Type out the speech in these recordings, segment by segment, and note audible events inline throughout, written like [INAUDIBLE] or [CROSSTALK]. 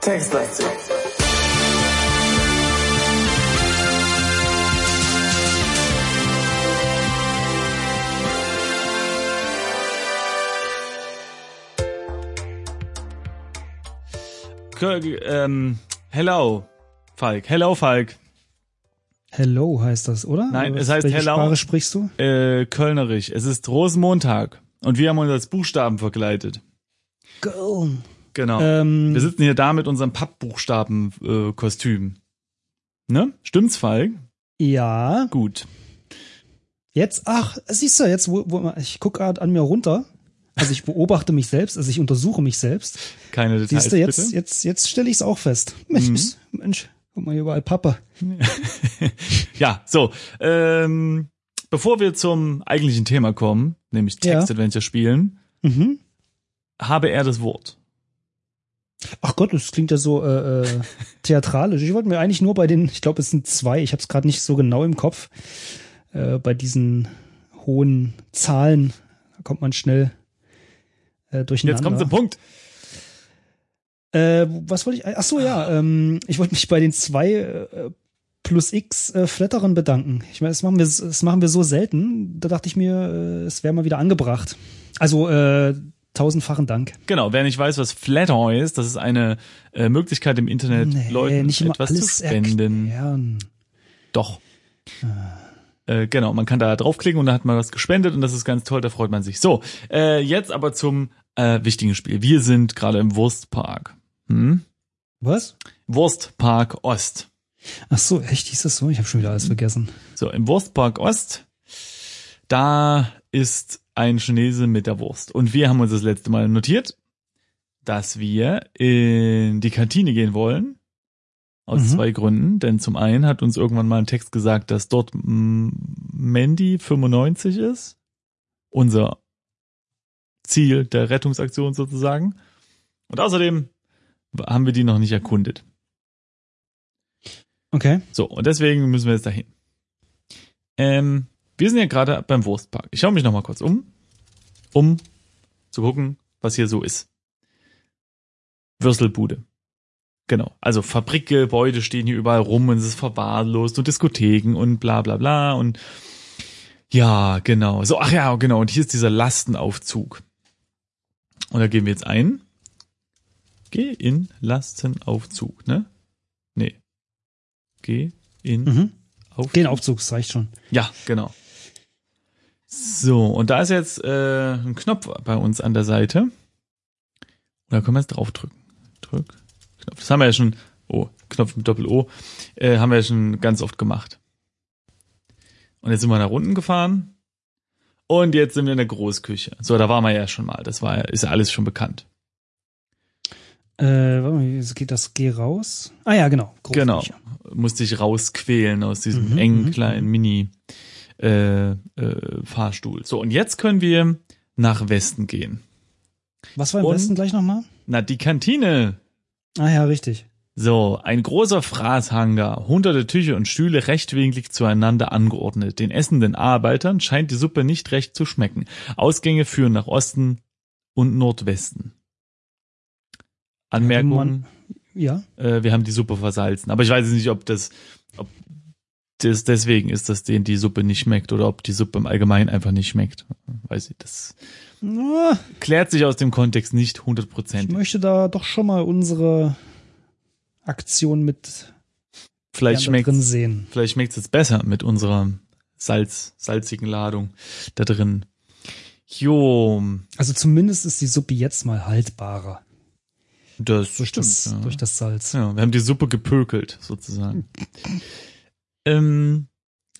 Textlastig. K- ähm, hello, Falk. Hello, Falk. Hello heißt das, oder? Nein, Oder es heißt welche Hello. Sprache sprichst du? Äh, Kölnerisch. Es ist Rosenmontag. Und wir haben uns als Buchstaben verkleidet. Girl. Genau. Ähm, wir sitzen hier da mit unserem Pappbuchstaben-Kostüm. Ne? Stimmt's, Falk? ja. Gut. Jetzt, ach, siehst du, jetzt, wo, wo ich gucke gerade an mir runter. Also ich beobachte mich selbst, also ich untersuche mich selbst. Keine Details, Siehst du, jetzt, bitte. jetzt, jetzt stelle ich es auch fest. Mensch, Mhm. Mensch, guck mal hier überall Papa. [LAUGHS] Ja, so. Ähm, bevor wir zum eigentlichen Thema kommen, nämlich Ja. Text-Adventure spielen, Mhm. habe er das Wort. Ach Gott, das klingt ja so äh, äh, [LAUGHS] theatralisch. Ich wollte mir eigentlich nur bei den, ich glaube, es sind zwei, ich habe es gerade nicht so genau im Kopf, äh, bei diesen hohen Zahlen, da kommt man schnell äh, durcheinander. Jetzt kommt zum Punkt. Äh, was wollte ich? Ach so, ja. Ähm, ich wollte mich bei den zwei äh, plus X äh, Flatterern bedanken. Ich meine, das machen wir, das machen wir so selten. Da dachte ich mir, äh, es wäre mal wieder angebracht. Also äh, tausendfachen Dank. Genau, wer nicht weiß, was Flatter ist, das ist eine äh, Möglichkeit im Internet, Leuten nicht immer etwas zu spenden. erklären. Doch. Äh, genau, man kann da draufklicken und da hat man was gespendet und das ist ganz toll, da freut man sich. So, äh, jetzt aber zum äh, wichtigen Spiel. Wir sind gerade im Wurstpark. Hm? Was? Wurstpark Ost. Ach so, echt? Hieß das so? Ich habe schon wieder alles vergessen. So, im Wurstpark Ost, da ist ein Chinese mit der Wurst. Und wir haben uns das letzte Mal notiert, dass wir in die Kantine gehen wollen. Aus Mhm. zwei Gründen. Denn zum einen hat uns irgendwann mal ein Text gesagt, dass dort mm, Mandy 95 ist. Unser Ziel der Rettungsaktion sozusagen. Und außerdem haben wir die noch nicht erkundet. Okay. So, und deswegen müssen wir jetzt dahin. Ähm, wir sind ja gerade beim Wurstpark. Ich schaue mich noch mal kurz um, um zu gucken, was hier so ist. Würstelbude. Genau. Also Fabrikgebäude stehen hier überall rum und es ist verwahrlost und Diskotheken und bla bla bla und ja, genau. So, ach ja, genau. Und hier ist dieser Lastenaufzug. Und da gehen wir jetzt ein. Geh in Lastenaufzug, ne? Nee. Geh in Mhm. Aufzug. Gehen Aufzug, das reicht schon. Ja, genau. So, und da ist jetzt äh, ein Knopf bei uns an der Seite. Und da können wir jetzt draufdrücken. Drück, Knopf. Das haben wir ja schon, oh, Knopf mit Doppel-O, äh, haben wir ja schon ganz oft gemacht. Und jetzt sind wir nach unten gefahren. Und jetzt sind wir in der Großküche. So, da waren wir ja schon mal. Das war ist ja alles schon bekannt. Äh, warte mal, wie geht das? Geh raus. Ah ja, genau. Genau. Musste ich rausquälen aus diesem Mhm, engen mhm, kleinen Mini äh, äh, Fahrstuhl. So, und jetzt können wir nach Westen gehen. Was war im Und- Westen gleich nochmal? Na, die Kantine. Ah ja, richtig. So, ein großer Fraßhanger, hunderte Tische und Stühle rechtwinklig zueinander angeordnet. Den essenden Arbeitern scheint die Suppe nicht recht zu schmecken. Ausgänge führen nach Osten und Nordwesten. Anmerkung, Ja. äh, wir haben die Suppe versalzen. Aber ich weiß nicht, ob das, ob das deswegen ist, dass denen die Suppe nicht schmeckt oder ob die Suppe im Allgemeinen einfach nicht schmeckt. Weiß ich, das Ah, klärt sich aus dem Kontext nicht Ich hundertprozentig. möchte da doch schon mal unsere Aktion mit Vielleicht schmeckt drin sehen. Vielleicht schmeckt es jetzt besser mit unserer Salz, salzigen Ladung da drin. Jo, Also zumindest ist die Suppe jetzt mal haltbarer das durch, stimmt. das, ja. durch das Salz. ja, wir haben die Suppe gepökelt, sozusagen. ähm,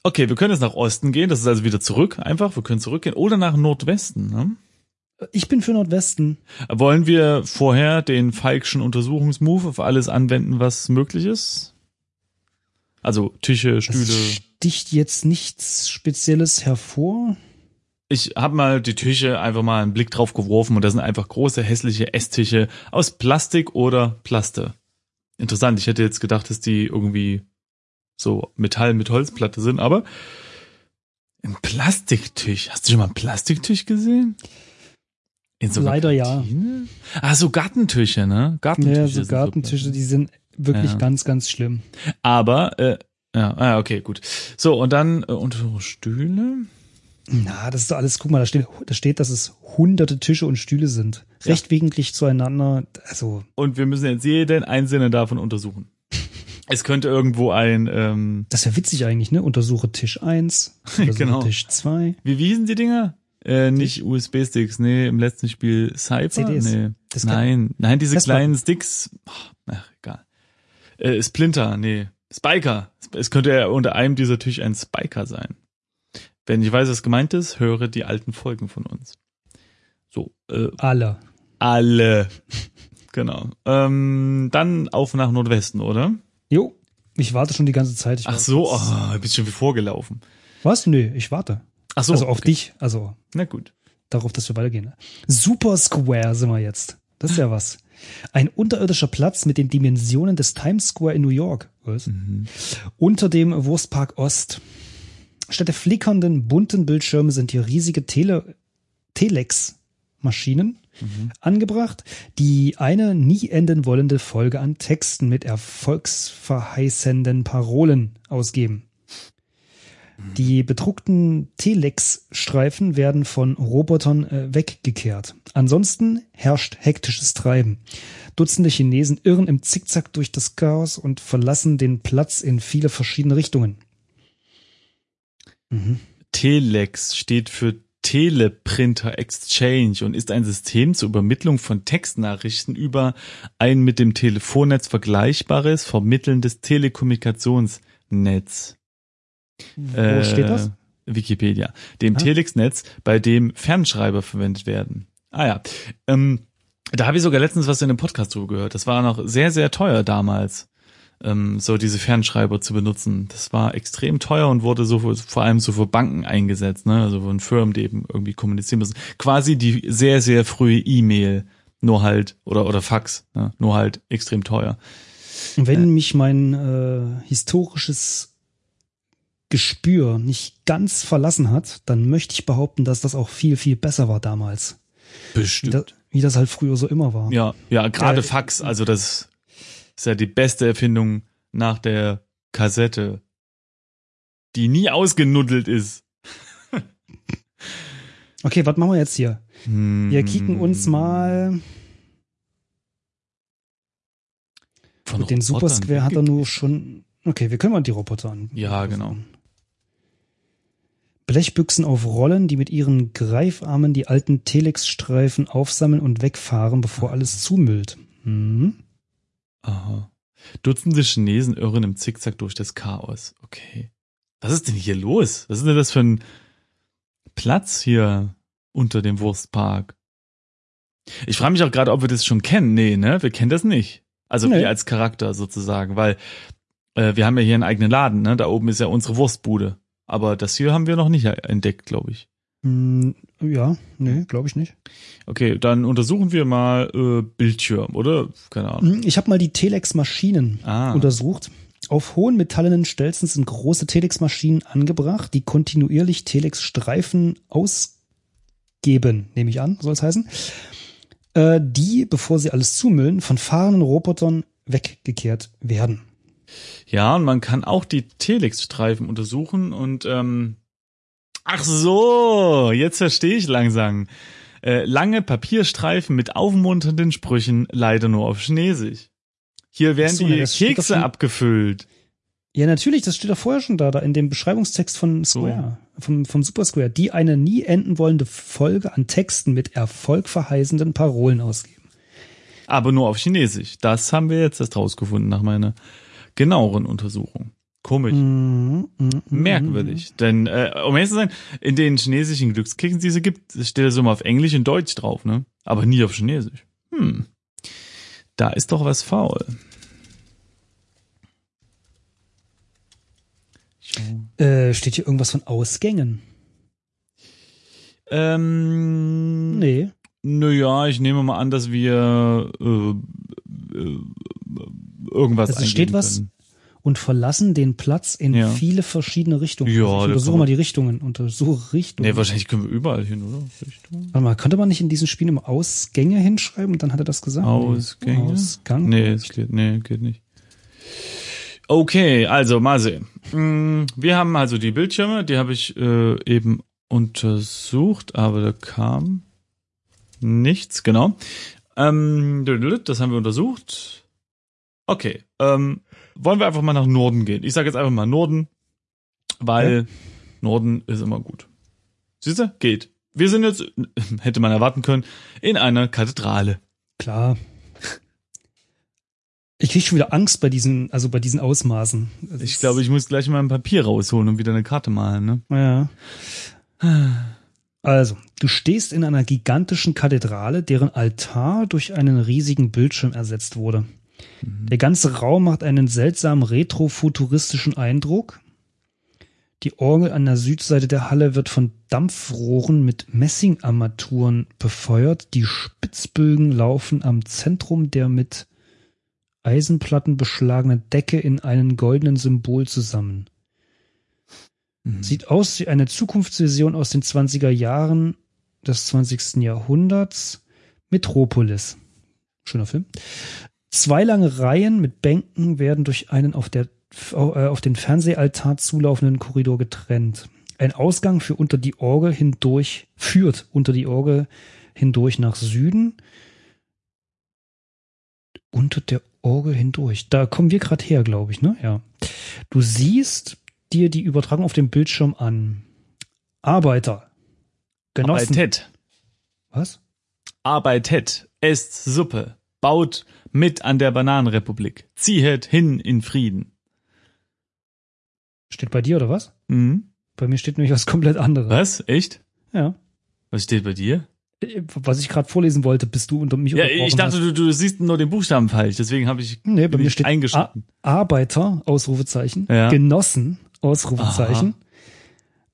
okay, wir können jetzt nach Osten gehen, das ist also wieder zurück, einfach, wir können zurückgehen, oder nach Nordwesten. Ne? Ich bin für Nordwesten. Wollen wir vorher den Falkschen Untersuchungsmove auf alles anwenden, was möglich ist? Also Tische, Das Stühle. sticht jetzt nichts Spezielles hervor. Ich habe mal die Tische einfach mal einen Blick drauf geworfen und da sind einfach große hässliche Esstische aus Plastik oder Plaste. Interessant, ich hätte jetzt gedacht, dass die irgendwie so Metall mit Holzplatte sind, aber ein Plastiktisch. Hast du schon mal einen Plastiktisch gesehen? In so Leider ja. Ah, so Gartentische, ne? Gartentische. Ja, so Gartentische, die sind wirklich ja. ganz, ganz schlimm. Aber, äh, ja, ah, okay, gut. So, und dann äh, unter Stühle. Na, das ist doch alles, guck mal, da steht, da steht, dass es hunderte Tische und Stühle sind. Ja. Rechtwinklig zueinander, also. Und wir müssen jetzt jeden einzelnen davon untersuchen. [LAUGHS] Es könnte irgendwo ein. Ähm das wäre witzig eigentlich, ne? Untersuche Tisch 1, [LAUGHS] untersuche genau. Tisch 2. Wie, wie hießen die Dinger? Äh, nicht USB-Sticks, nee, im letzten Spiel Cypher? CDs. Nee. Das nein, nein, diese kleinen Sticks. Ach, egal. Äh, Splinter, nee. Spiker. Es könnte ja unter einem dieser Tisch ein Spiker sein. Wenn ich weiß, was gemeint ist, höre die alten Folgen von uns. So. Äh, alle. Alle. genau. Ähm, dann auf nach Nordwesten, oder? Jo, ich warte schon die ganze Zeit. Ich Ach so, oh, bist schon wie vorgelaufen. Was? Nö, ich warte. Ach so. Also auf okay. dich, also. Na gut. Darauf, dass wir weitergehen. Super Square sind wir jetzt. Das ist ja was. Ein unterirdischer Platz mit den Dimensionen des Times Square in New York. Was? Mhm. Unter dem Wurstpark Ost. Statt der flickernden, bunten Bildschirme sind hier riesige Tele Telex-Maschinen mhm. angebracht, die eine nie enden wollende Folge an Texten mit erfolgsverheißenden Parolen ausgeben. Die bedruckten Telex-Streifen werden von Robotern äh, weggekehrt. Ansonsten herrscht hektisches Treiben. Dutzende Chinesen irren im Zickzack durch das Chaos und verlassen den Platz in viele verschiedene Richtungen. Mhm. Telex steht für Teleprinter Exchange und ist ein System zur Übermittlung von Textnachrichten über ein mit dem Telefonnetz vergleichbares, vermittelndes Telekommunikationsnetz. Wo äh, steht das? Wikipedia. Dem ah. Telex-Netz, bei dem Fernschreiber verwendet werden. Ah ja. Ähm, da habe ich sogar letztens was in einem Podcast drüber gehört. Das war noch sehr, sehr teuer damals ähm, so diese Fernschreiber zu benutzen. Das war extrem teuer und wurde so vor allem so für Banken eingesetzt, ne? also von Firmen, die eben irgendwie kommunizieren müssen. Quasi die sehr, sehr frühe E-Mail, nur halt, oder, oder Fax, ne? nur halt extrem teuer. Wenn äh, mich mein äh, historisches Gespür nicht ganz verlassen hat, dann möchte ich behaupten, dass das auch viel, viel besser war damals. Bestimmt. Wie das, wie das halt früher so immer war. Ja, ja, gerade äh, Fax, also das ist ja die beste Erfindung nach der Kassette, die nie ausgenuddelt ist. [LAUGHS] okay, was machen wir jetzt hier? Hm. Wir kicken uns mal. Von Gut, den Super Square hat er nur schon. Okay, wir können mal die Roboter an. Ja, genau. Blechbüchsen auf Rollen, die mit ihren Greifarmen die alten Telex-Streifen aufsammeln und wegfahren, bevor alles zumüllt. Mhm. Aha. Dutzende Chinesen irren im Zickzack durch das Chaos. Okay. Was ist denn hier los? Was ist denn das für ein Platz hier unter dem Wurstpark? Ich frage mich auch gerade, ob wir das schon kennen. Nee, ne? Wir kennen das nicht. Also nee. wir als Charakter sozusagen, weil äh, wir haben ja hier einen eigenen Laden, ne? Da oben ist ja unsere Wurstbude. Aber das hier haben wir noch nicht entdeckt, glaube ich. Hm, ja, nee, glaube ich nicht. Okay, dann untersuchen wir mal äh, Bildschirm, oder? Keine Ahnung. Hm, ich habe mal die Telex-Maschinen ah. untersucht. Auf hohen metallenen Stelzen sind große Telex-Maschinen angebracht, die kontinuierlich Telex-Streifen ausgeben, nehme ich an, soll es heißen. Äh, die, bevor sie alles zumüllen, von fahrenden Robotern weggekehrt werden. Ja, und man kann auch die Telex-Streifen untersuchen und ähm, Ach so, jetzt verstehe ich langsam. Äh, lange Papierstreifen mit aufmunternden Sprüchen, leider nur auf Chinesisch. Hier werden so, die Kekse abgefüllt. Ja, natürlich, das steht doch vorher schon da, da in dem Beschreibungstext von Square, so. vom, vom Super Square, die eine nie enden wollende Folge an Texten mit erfolgverheißenden Parolen ausgeben. Aber nur auf Chinesisch. Das haben wir jetzt erst rausgefunden nach meiner genaueren Untersuchung. Komisch. Mm, mm, mm, Merkwürdig. Denn, äh, um ehrlich zu sein, in den chinesischen Glückskeksen, die es gibt, steht das immer auf Englisch und Deutsch drauf, ne? Aber nie auf Chinesisch. Hm. Da ist doch was faul. Äh, steht hier irgendwas von Ausgängen? Ähm, nee. Naja, ich nehme mal an, dass wir äh, äh, irgendwas also steht was, können und verlassen den Platz in Ja. viele verschiedene Richtungen. Ja, Also ich untersuche mal die Richtungen. Untersuche Richtungen. Nee, wahrscheinlich können wir überall hin, oder? Richtung. Warte mal, könnte man nicht in diesen Spielen immer Ausgänge hinschreiben und dann hat er das gesagt? Ausgänge? Ausgang? Nee, es geht, nee, geht nicht. Okay, also mal sehen. Mm, Wir haben also die Bildschirme, die habe ich äh, eben untersucht, aber da kam nichts, genau. Ähm, das haben wir untersucht. Okay, ähm, wollen wir einfach mal nach Norden gehen. Ich sage jetzt einfach mal Norden, weil Norden ist immer gut. Siehst du? Geht. Wir sind jetzt, [LAUGHS] hätte man erwarten können, in einer Kathedrale. Klar. Ich krieg schon wieder Angst bei diesen, also bei diesen Ausmaßen. Das Ich glaube, ich muss gleich mal ein Papier rausholen und wieder eine Karte malen, ne? Ja. Also, du stehst in einer gigantischen Kathedrale, deren Altar durch einen riesigen Bildschirm ersetzt wurde. Der ganze Raum macht einen seltsamen retrofuturistischen Eindruck. Die Orgel an der Südseite der Halle wird von Dampfrohren mit Messingarmaturen befeuert. Die Spitzbögen laufen am Zentrum der mit Eisenplatten beschlagenen Decke in einen goldenen Symbol zusammen. Sieht aus wie eine Zukunftsvision aus den 20er Jahren des 20. Jahrhunderts. Metropolis. Schöner Film. Zwei lange Reihen mit Bänken werden durch einen auf, der, äh, auf den Fernsehaltar zulaufenden Korridor getrennt. Ein Ausgang für unter die Orgel hindurch führt unter die Orgel hindurch nach Süden. Unter der Orgel hindurch. Da kommen wir gerade her, glaube ich, ne? Ja. Du siehst dir die Übertragung auf dem Bildschirm an. Arbeiter. Genossen. Arbeitet. Was? Arbeitet. Esst Suppe. Baut mit an der Bananenrepublik. Ziehet hin in Frieden. Steht bei dir oder was? Mhm. Bei mir steht nämlich was komplett anderes. Was? Echt? Ja. Was steht bei dir? Was ich gerade vorlesen wollte, bist du unter mich Ja, ich dachte, du, du siehst nur den Buchstaben falsch, deswegen habe ich Nee, bei mir steht eingeschnitten. A Arbeiter, Ausrufezeichen. Ja. Genossen, Ausrufezeichen.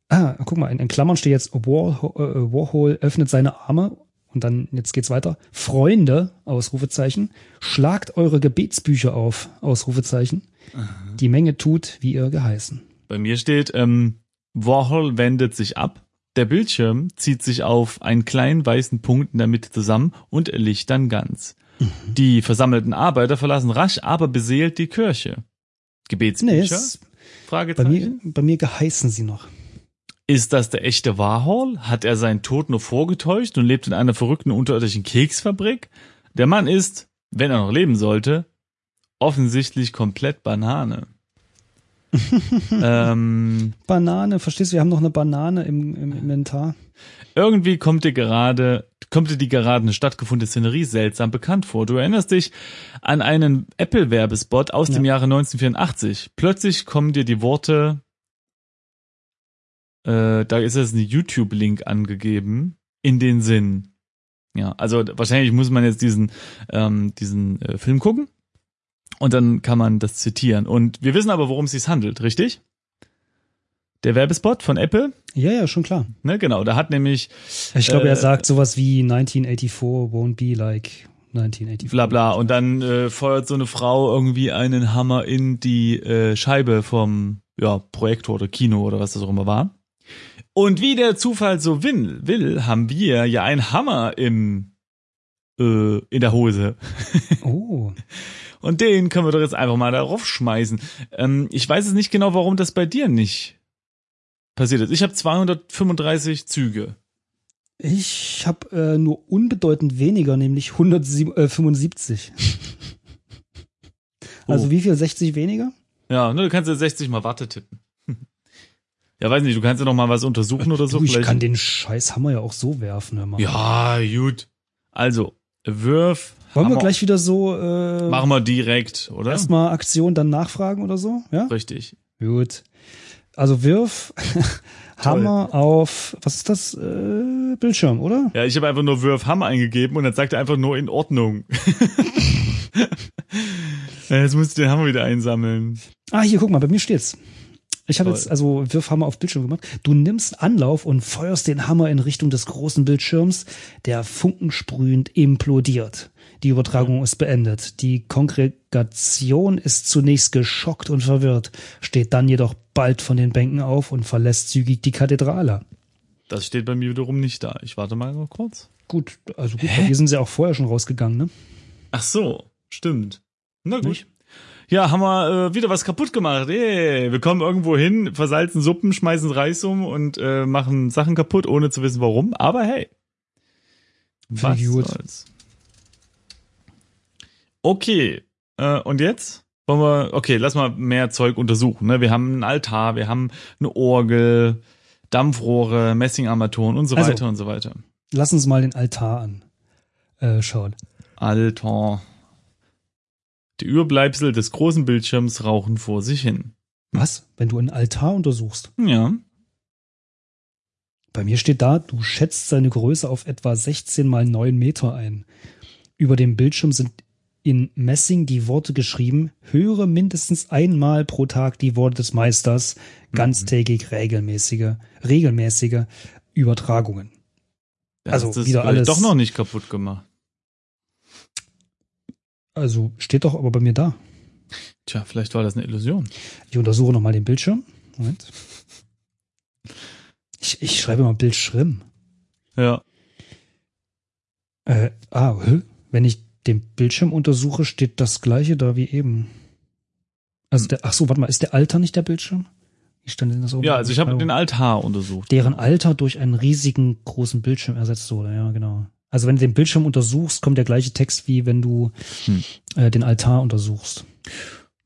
Ah, guck mal, in, in Klammern steht jetzt Warhol, äh, Warhol öffnet seine Arme und dann, jetzt geht's weiter. Freunde, Ausrufezeichen. Schlagt eure Gebetsbücher auf, Ausrufezeichen. Die Menge tut, wie ihr geheißen. Bei mir steht, ähm, Warhol wendet sich ab. Der Bildschirm zieht sich auf einen kleinen weißen Punkt in der Mitte zusammen und erlicht dann ganz. Die versammelten Arbeiter verlassen rasch, aber beseelt die Kirche. Nee, Gebetsbücher? bei, Fragezeichen. mir, bei mir geheißen sie noch. Ist das der echte Warhol? Hat er seinen Tod nur vorgetäuscht und lebt in einer verrückten unterirdischen Keksfabrik? Der Mann ist, wenn er noch leben sollte, offensichtlich komplett Banane. [LAUGHS] ähm, Banane, verstehst du, wir haben noch eine Banane im, im Inventar. irgendwie kommt dir gerade, kommt dir die gerade eine stattgefundene Szenerie seltsam bekannt vor. Du erinnerst dich an einen Apple-Werbespot aus dem Ja. Jahre 1984. Plötzlich kommen dir die Worte, äh, da ist jetzt ein YouTube-Link angegeben, in den Sinn. Ja, also wahrscheinlich muss man jetzt diesen, ähm, diesen äh, Film gucken und dann kann man das zitieren. Und wir wissen aber, worum es sich handelt, richtig? Der Werbespot von Apple, Ja, ja, schon klar. ne, genau, da hat nämlich Ich glaube, Äh, er sagt sowas wie 1984 won't be like 1984. bla bla und dann äh, feuert so eine Frau irgendwie einen Hammer in die äh, Scheibe vom ja, Projektor oder Kino oder was das auch immer war. Und wie der Zufall so will, will haben wir ja einen Hammer im äh, in der Hose. [LAUGHS] Oh, Und den können wir doch jetzt einfach mal darauf schmeißen. Ähm, ich weiß es nicht genau, warum das bei dir nicht passiert ist. Ich habe 235 Züge. ich habe äh, nur unbedeutend weniger, nämlich 175. [LAUGHS] Also Oh. wie viel? 60 weniger? Ja, ne, du kannst ja 60 mal Warte tippen. Ja, weiß nicht, du kannst ja noch mal was untersuchen oder so. du, ich vielleicht. kann den scheiß Hammer ja auch so werfen. Hör mal. Ja, gut. Also, wirf. Wollen wir Hammer. gleich wieder so äh, Machen wir direkt, oder? erstmal Aktion, dann nachfragen oder so? Ja? Richtig. Gut. Also wirf [LAUGHS] Hammer auf, was ist das? Äh, Bildschirm, oder? Ja, ich habe einfach nur Wirf Hammer eingegeben und dann sagt er einfach nur in Ordnung. [LAUGHS] Ja, Jetzt musst du den Hammer wieder einsammeln. Ah, hier, guck mal, bei mir steht's. Ich habe jetzt also Wirfhammer auf Bildschirm gemacht. Du nimmst Anlauf und feuerst den Hammer in Richtung des großen Bildschirms, der funkensprühend implodiert. Die Übertragung ist beendet. Die Kongregation ist zunächst geschockt und verwirrt, steht dann jedoch bald von den Bänken auf und verlässt zügig die Kathedrale. Das steht bei mir wiederum nicht da. Ich warte mal noch kurz. Gut, also gut, bei dir sind sie auch vorher schon rausgegangen, ne? Ach so, stimmt. Na gut. Nicht? Ja, haben wir äh, wieder was kaputt gemacht. Ey, wir kommen irgendwo hin, versalzen Suppen, schmeißen Reis um und äh, machen Sachen kaputt, ohne zu wissen warum. Aber hey. Was gut. soll's. Okay. Äh, und jetzt? Wollen wir, okay, lass mal mehr Zeug untersuchen. Ne? Wir haben einen Altar, wir haben eine Orgel, Dampfrohre, Messingarmaturen und so Also- weiter und so weiter. Lass uns mal den Altar an. Äh, schauen. Altar. Die Überbleibsel des großen Bildschirms rauchen vor sich hin. Was? Wenn du einen Altar untersuchst? Ja. Bei mir steht da, du schätzt seine Größe auf etwa 16 mal 9 Meter ein. Über dem Bildschirm sind in Messing die Worte geschrieben, höre mindestens einmal pro Tag die Worte des Meisters, ganztägig regelmäßige, regelmäßige Übertragungen. Da Also wieder alles- doch noch nicht kaputt gemacht. Also steht doch aber bei mir da. Tja, vielleicht war das eine Illusion. Ich untersuche nochmal den Bildschirm. Moment. Ich, ich schreibe mal Bildschirm. Ja. Äh, ah, wenn ich den Bildschirm untersuche, steht das gleiche da wie eben. Also der, ach so, warte mal, ist der Alter nicht der Bildschirm? Wie stand denn das oben? Ja, also ich habe Oh. den Altar untersucht. Deren Alter durch einen riesigen großen Bildschirm ersetzt wurde, ja, genau. Also wenn du den Bildschirm untersuchst, kommt der gleiche Text wie wenn du Hm. äh, den Altar untersuchst.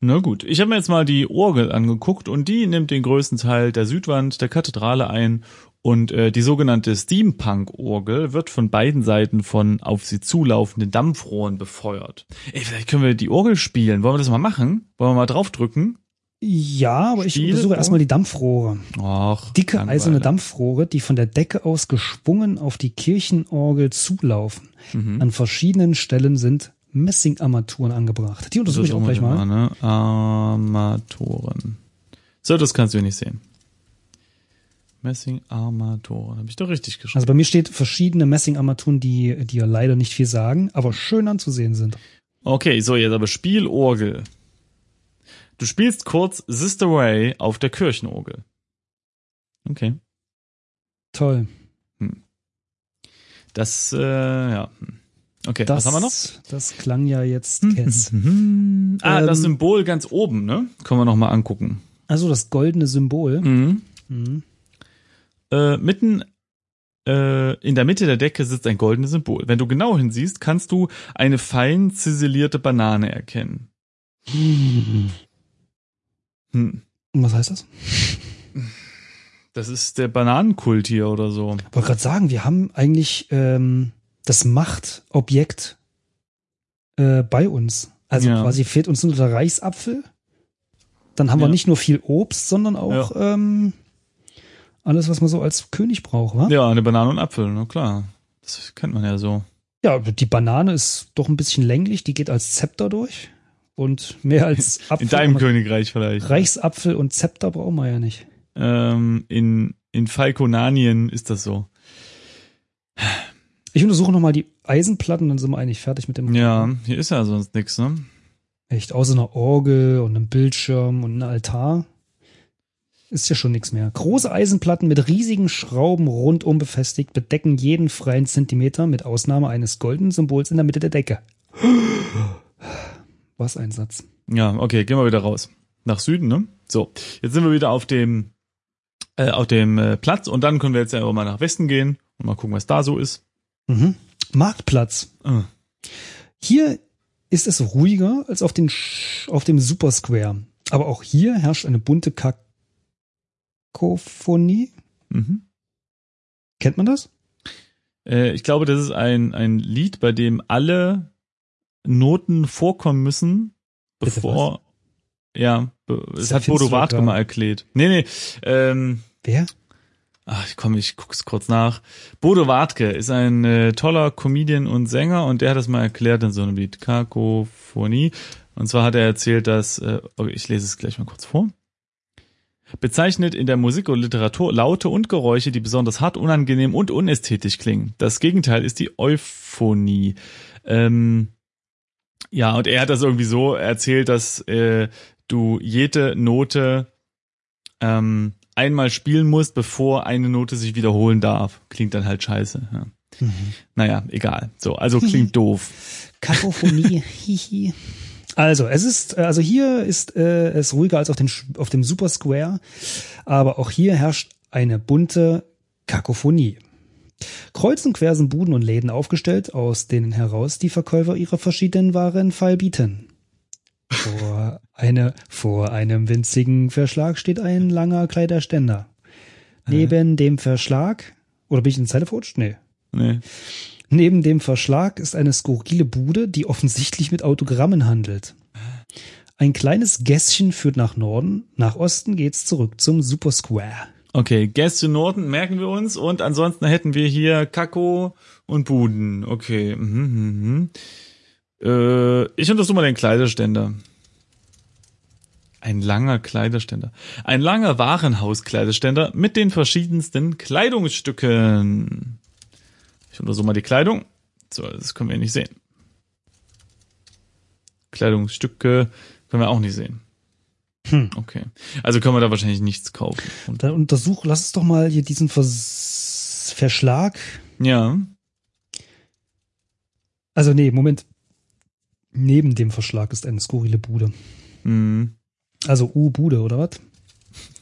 Na gut, ich habe mir jetzt mal die Orgel angeguckt und die nimmt den größten Teil der Südwand der Kathedrale ein und äh, die sogenannte Steampunk-Orgel wird von beiden Seiten von auf sie zulaufenden Dampfrohren befeuert. Ey, vielleicht können wir die Orgel spielen. Wollen wir das mal machen? Wollen wir mal draufdrücken? Ja, aber ich Spiel- untersuche erstmal die Dampfrohre. Ach, Dicke Langeweile. eiserne Dampfrohre, die von der Decke aus geschwungen auf die Kirchenorgel zulaufen. Mhm. An verschiedenen Stellen sind Messingarmaturen angebracht. Die untersuche ich auch gleich mal. Ne? Armaturen. So, das kannst du nicht sehen. Messing-Armaturen. Habe ich doch richtig geschrieben. Also bei mir steht verschiedene Messingarmaturen, die dir leider nicht viel sagen, aber schön anzusehen sind. Okay, so jetzt aber Spielorgel. Du spielst kurz Sister Ray auf der Kirchenorgel. Okay. Toll. Das, äh, ja. hm. Okay, Das, was haben wir noch? Das klang ja jetzt Kess. Mhm. Ah, das Ähm, Symbol ganz oben, ne? Können wir noch mal angucken. Also das goldene Symbol. Mhm. Mhm. Äh, mitten äh, in der Mitte der Decke sitzt ein goldenes Symbol. Wenn du genau hinsiehst, kannst du eine fein ziselierte Banane erkennen. [LAUGHS] Hm. Und was heißt das? Das ist der Bananenkult hier oder so. Ich wollte gerade sagen, wir haben eigentlich ähm, das Machtobjekt äh, bei uns. Also Ja. quasi fehlt uns nur der Reichsapfel. Dann haben Ja. wir nicht nur viel Obst, sondern auch ähm, alles, was man so als König braucht, wa? Ja, eine Banane und Apfel, na klar. Das kennt man ja so. Ja, die Banane ist doch ein bisschen länglich, die geht als Zepter durch. Und mehr als Apfel. [LAUGHS] In deinem Königreich vielleicht. Reichsapfel und Zepter brauchen wir ja nicht. Ähm, in, in Falkonanien ist das so. Ich untersuche nochmal die Eisenplatten, dann sind wir eigentlich fertig mit dem. Ja, hier ist ja sonst nix, ne? Echt, außer einer Orgel und einem Bildschirm und einem Altar ist ja schon nichts mehr. Große Eisenplatten mit riesigen Schrauben rundum befestigt bedecken jeden freien Zentimeter mit Ausnahme eines goldenen Symbols in der Mitte der Decke. Was ein Satz. Ja, okay, gehen wir wieder raus. Nach Süden, ne? So, jetzt sind wir wieder auf dem, äh, auf dem äh, Platz und dann können wir jetzt ja auch mal nach Westen gehen und mal gucken, was da so ist. Mhm. Marktplatz. Ah. Hier ist es ruhiger als auf, den Sch auf dem Super Square. Aber auch hier herrscht eine bunte Kakophonie. Mhm. Kennt man das? Äh, ich glaube, das ist ein, ein Lied, bei dem alle Noten vorkommen müssen, bevor, ja, be- Das es hat Bodo Wartke mal erklärt. Nee, nee, ähm, Wer? Ach, komm, ich guck's kurz nach. Bodo Wartke ist ein äh, toller Comedian und Sänger und der hat das mal erklärt in so einem Lied Kakophonie. Und zwar hat er erzählt, dass, äh, okay, ich lese es gleich mal kurz vor. bezeichnet in der Musik und Literatur Laute und Geräusche, die besonders hart, unangenehm und unästhetisch klingen. Das Gegenteil ist die Euphonie. Ähm, ja, und er hat das irgendwie so erzählt, dass äh, du jede Note ähm, einmal spielen musst, bevor eine Note sich wiederholen darf. Klingt dann halt scheiße. Ja. Mhm. Naja, egal. So, also klingt [LAUGHS] doof. Kakophonie. Hihi. Also, es ist, also hier ist äh, es ruhiger als auf, den, auf dem Super Square, aber auch hier herrscht eine bunte Kakophonie. Kreuz und quer sind Buden und Läden aufgestellt, aus denen heraus die Verkäufer ihre verschiedenen Waren feilbieten. Vor, eine, vor einem winzigen Verschlag steht ein langer Kleiderständer. Neben dem Verschlag, oder bin ich in Zeile verrutscht? Nee. Nee. Neben dem Verschlag ist eine skurrile Bude, die offensichtlich mit Autogrammen handelt. Ein kleines Gässchen führt nach Norden, nach Osten geht's zurück zum Super Square. Okay, Gäste Norden merken wir uns und ansonsten hätten wir hier Kako und Buden. Okay. Mhm, mhm. Äh, ich untersuche mal den Kleiderständer. Ein langer Kleiderständer. Ein langer Warenhauskleiderständer mit den verschiedensten Kleidungsstücken. Ich untersuche mal die Kleidung. So, das können wir nicht sehen. Kleidungsstücke können wir auch nicht sehen. Hm. Okay. Also können wir da wahrscheinlich nichts kaufen. Und Dann untersuch, lass uns doch mal hier diesen Vers Verschlag. Ja. Also nee, Moment. Neben dem Verschlag ist eine skurrile Bude. Mhm. Also U-Bude, oder was?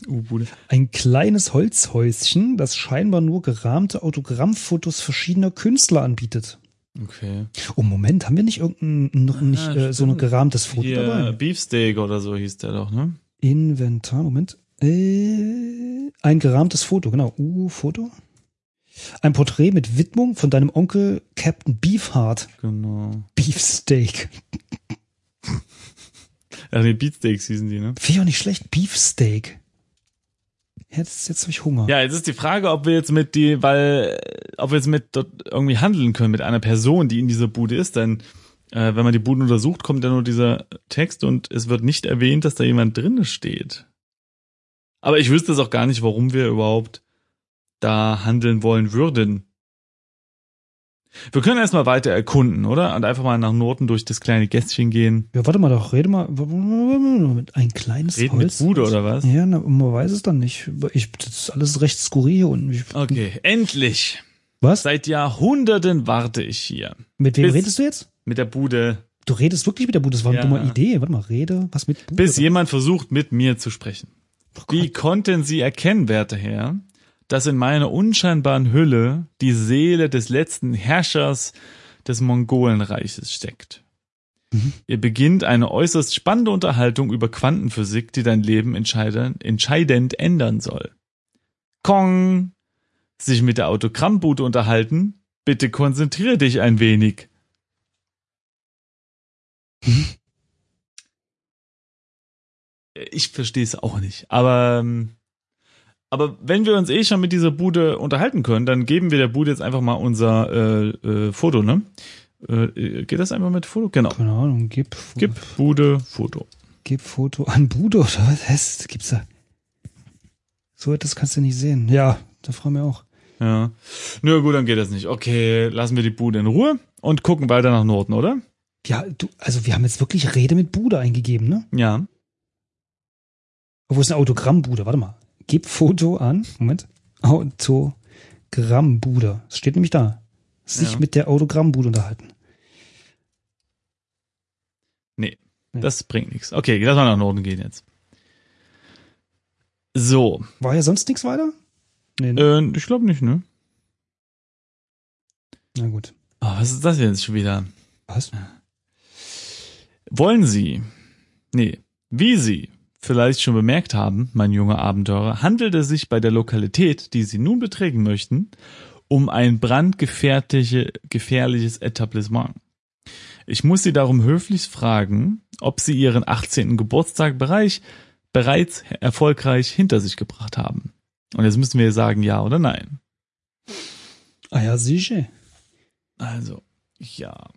U-Bude. Ein kleines Holzhäuschen, das scheinbar nur gerahmte Autogrammfotos verschiedener Künstler anbietet. Okay. Oh, Moment, haben wir nicht irgendein, noch nicht Ah, äh, so ein gerahmtes Foto Hier, dabei? Beefsteak oder so hieß der doch, ne? Inventar, Moment. Äh, ein gerahmtes Foto, genau. U-Foto. Ein Porträt mit Widmung von deinem Onkel Captain Beefheart. Genau. Beefsteak. [LAUGHS] Ja, die Beatsteaks hießen die, ne? Finde ich auch nicht schlecht. Beefsteak. Jetzt, jetzt habe ich Hunger. Ja, jetzt ist die Frage, ob wir jetzt mit die, weil, ob wir jetzt mit dort irgendwie handeln können mit einer Person, die in dieser Bude ist, denn äh, wenn man die Buden untersucht, kommt ja nur dieser Text und es wird nicht erwähnt, dass da jemand drinne steht. Aber ich wüsste es auch gar nicht, warum wir überhaupt da handeln wollen würden. Wir können erstmal weiter erkunden, oder? Und einfach mal nach Norden durch das kleine Gästchen gehen. Ja, warte mal doch, rede mal. Mit ein kleines Reden mit Holz. Bude oder was? Ja, na, man weiß es dann nicht. Ich, das ist alles recht skurril hier unten. Ich, Okay, endlich. Was? Seit Jahrhunderten warte ich hier. Mit wem bis- redest du jetzt? Mit der Bude Du redest wirklich mit der Bude. Das war eine Ja. dumme Idee. Warte mal, rede. Was mit Bude? bis jemand versucht, mit mir zu sprechen. Oh Wie konnten Sie erkennen, werter Herr, dass in meiner unscheinbaren Hülle die Seele des letzten Herrschers des Mongolenreiches steckt? Mhm. Ihr beginnt eine äußerst spannende Unterhaltung über Quantenphysik, die dein Leben entscheidend, entscheidend ändern soll. Kong! Sich mit der Autogrammbude unterhalten? Bitte konzentriere dich ein wenig. Ich verstehe es auch nicht. Aber, ähm, aber wenn wir uns eh schon mit dieser Bude unterhalten können, dann geben wir der Bude jetzt einfach mal unser äh, äh, Foto, ne? Äh, geht das einfach mit Foto? Genau. Keine Ahnung, gib, Gib Bude Foto. gib Foto an Bude oder was? Was gibt's da? So etwas kannst du nicht sehen. Ja, da fragen wir auch. Ja. Nö, gut, dann geht das nicht. Okay, lassen wir die Bude in Ruhe und gucken weiter nach Norden, oder? Ja, du, also wir haben jetzt wirklich Rede mit Bude eingegeben, ne? Ja. Wo ist eine Autogrammbude? Warte mal. Gib Foto an. Moment. Autogrammbude. Es steht nämlich da. Sich Ja. mit der Autogrammbude unterhalten. Nee, Ja. das bringt nichts. Okay, lass mal nach Norden gehen jetzt. So, War ja sonst nichts weiter? Nee, ne? äh, ich glaube nicht, ne? Na gut. Oh, was ist das jetzt schon wieder? Was? Wollen Sie, nee, wie Sie vielleicht schon bemerkt haben, mein junger Abenteurer, handelt es sich bei der Lokalität, die Sie nun betreten möchten, um ein brandgefährliche, gefährliches Etablissement. Ich muss Sie darum höflich fragen, ob Sie Ihren 18. Geburtstag bereich, bereits erfolgreich hinter sich gebracht haben. Und jetzt müssen wir sagen ja oder nein. Ah ja, sicher. Also, ja.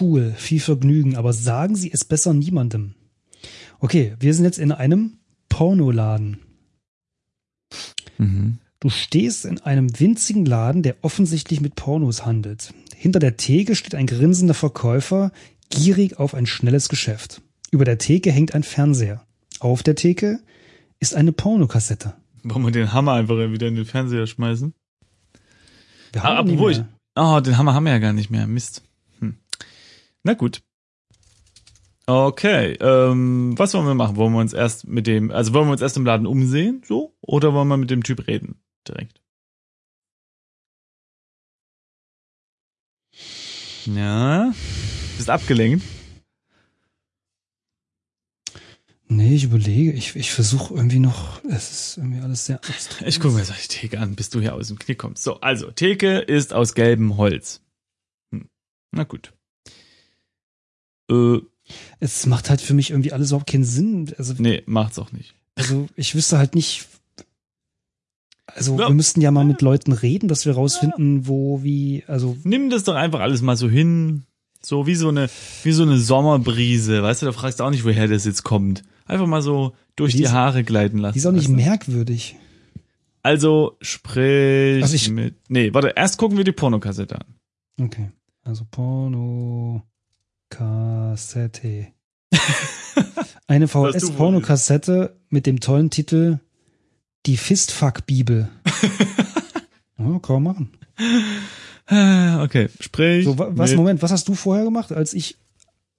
Cool, viel Vergnügen, aber sagen Sie es besser niemandem. Okay, wir sind jetzt in einem Pornoladen. Mhm. Du stehst in einem winzigen Laden, der offensichtlich mit Pornos handelt. Hinter der Theke steht ein grinsender Verkäufer, gierig auf ein schnelles Geschäft. Über der Theke hängt ein Fernseher. Auf der Theke ist eine Pornokassette. Wollen wir den Hammer einfach wieder in den Fernseher schmeißen? Wir Ah, haben apropos, nicht ich, oh, den Hammer haben wir ja gar nicht mehr. Mist. Na gut. Okay, ähm, was wollen wir machen? Wollen wir uns erst mit dem, also wollen wir uns erst im Laden umsehen, so? Oder wollen wir mit dem Typ reden? Direkt. Ja. Bist abgelenkt? Nee, ich überlege. Ich, ich versuche irgendwie noch. Es ist irgendwie alles sehr abstrakt. Ich gucke mir solche Theke an, bis du hier aus dem Knick kommst. So, also, Theke ist aus gelbem Holz. Hm. Na gut. Äh, Es macht halt für mich irgendwie alles überhaupt keinen Sinn. Also, nee, macht's auch nicht. also ich wüsste halt nicht. Also Ja. wir müssten ja mal mit Leuten reden, dass wir rausfinden, wo, wie, also Nimm das doch einfach alles mal so hin. So wie so eine, wie so eine Sommerbrise. Weißt du, da fragst du auch nicht, woher das jetzt kommt. Einfach mal so durch Die die, ist- Haare gleiten lassen. die ist auch nicht merkwürdig. Also sprich Also ich- mit. Nee, warte, erst gucken wir die Pornokassette an. Okay. Also Porno Kassette. [LAUGHS] Eine VHS-Pornokassette mit dem tollen Titel Die Fistfuck-Bibel. [LAUGHS] ja, kann man machen. Okay, sprich. So, wa- was, Moment, was hast du vorher gemacht, als ich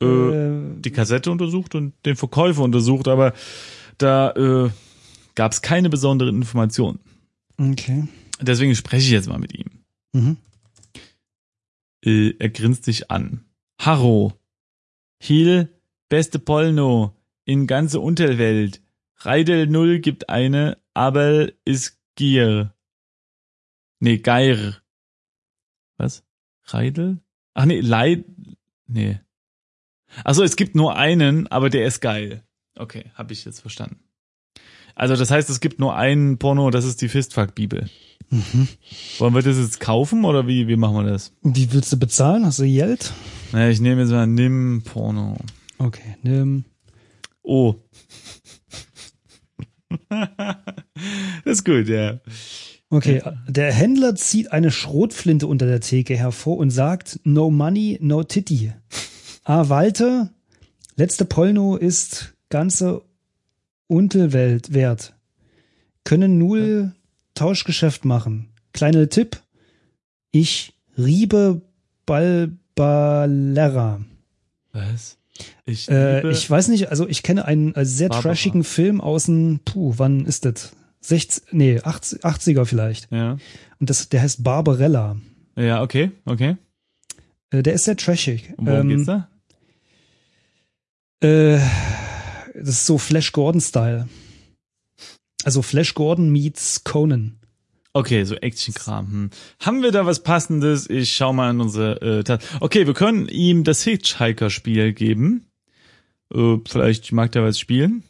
äh, äh, die Kassette untersucht und den Verkäufer untersucht, aber da äh, gab es keine besonderen Informationen. Okay. Deswegen spreche ich jetzt mal mit ihm. Mhm. Äh, er grinst dich an. Harro. Hiel, beste Polno in ganze Unterwelt. Reidel Null gibt eine, aber ist Gier. Nee, Geir. Was? Reidel? Ach nee, Leid. Nee. Ach so, es gibt nur einen, aber der ist geil. Okay, hab ich jetzt verstanden. Also das heißt, es gibt nur einen Porno, das ist die Fistfuck-Bibel. Mhm. Wollen wir das jetzt kaufen oder wie, wie machen wir das? Wie willst du bezahlen? Hast du Geld? Naja, ich nehme jetzt mal Nimm Porno. Okay, nimm. Oh. [LAUGHS] das ist gut, ja. Okay, der Händler zieht eine Schrotflinte unter der Theke hervor und sagt, no money, no titty. Ah, Walter, letzte Polno ist ganze Unterwelt wert. Können null Tauschgeschäft machen. Kleiner Tipp, ich riebe Balbalera. Was? Ich, Äh, ich weiß nicht, also ich kenne einen äh, sehr Barbara. trashigen Film aus dem, puh, wann ist das? 60, nee, 80, 80er vielleicht. ja. Und das, der heißt Barbarella. Ja, okay, okay. Äh, der ist sehr trashig. Und worum Ähm, geht's da? Äh, das ist so Flash Gordon-Style. Also Flash Gordon meets Conan. Okay, so Action-Kram. Hm. Haben wir da was Passendes? Ich schau mal in unsere äh, Tat. Okay, wir können ihm das Hitchhiker-Spiel geben. Äh, vielleicht mag der was spielen.